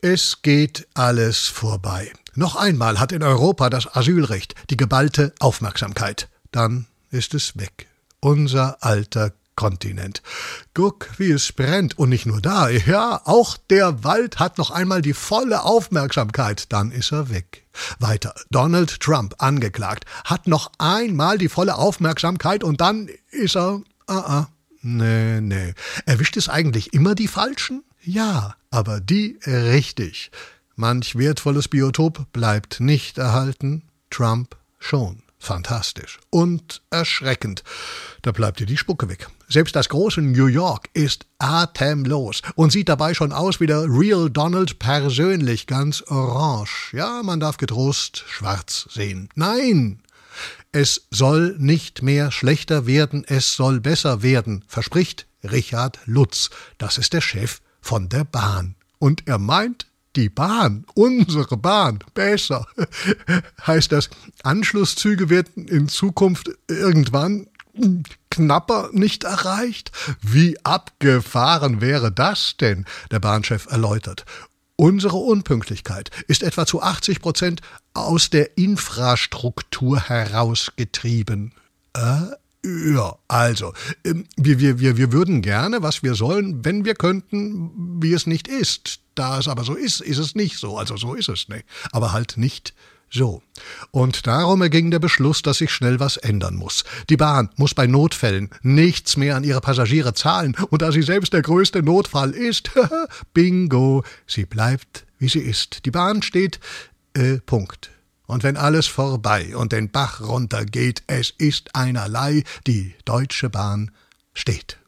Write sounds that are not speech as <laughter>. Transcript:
Es geht alles vorbei. Noch einmal hat in Europa das Asylrecht die geballte Aufmerksamkeit. Dann ist es weg. Unser alter Kontinent. Guck, wie es brennt. Und nicht nur da, ja, auch der Wald hat noch einmal die volle Aufmerksamkeit. Dann ist er weg. Weiter. Donald Trump, angeklagt, hat noch einmal die volle Aufmerksamkeit und dann ist er. Ah, ah. Nee, nee. Erwischt es eigentlich immer die Falschen? Ja, aber die richtig. Manch wertvolles Biotop bleibt nicht erhalten, Trump schon. Fantastisch und erschreckend. Da bleibt dir die Spucke weg. Selbst das große New York ist atemlos und sieht dabei schon aus wie der Real Donald persönlich, ganz orange. Ja, man darf getrost schwarz sehen. Nein! Es soll nicht mehr schlechter werden, es soll besser werden, verspricht Richard Lutz. Das ist der Chef von der Bahn. Und er meint die Bahn, unsere Bahn, besser. <laughs> heißt das, Anschlusszüge werden in Zukunft irgendwann knapper nicht erreicht? Wie abgefahren wäre das denn? Der Bahnchef erläutert. Unsere Unpünktlichkeit ist etwa zu 80 Prozent aus der Infrastruktur herausgetrieben. Äh? Ja, also, ähm, wir, wir, wir, wir würden gerne, was wir sollen, wenn wir könnten, wie es nicht ist. Da es aber so ist, ist es nicht so. Also so ist es, ne? Aber halt nicht so. Und darum erging der Beschluss, dass sich schnell was ändern muss. Die Bahn muss bei Notfällen nichts mehr an ihre Passagiere zahlen. Und da sie selbst der größte Notfall ist, <laughs> bingo, sie bleibt, wie sie ist. Die Bahn steht, äh, Punkt. Und wenn alles vorbei und den Bach runtergeht, es ist einerlei, die Deutsche Bahn steht.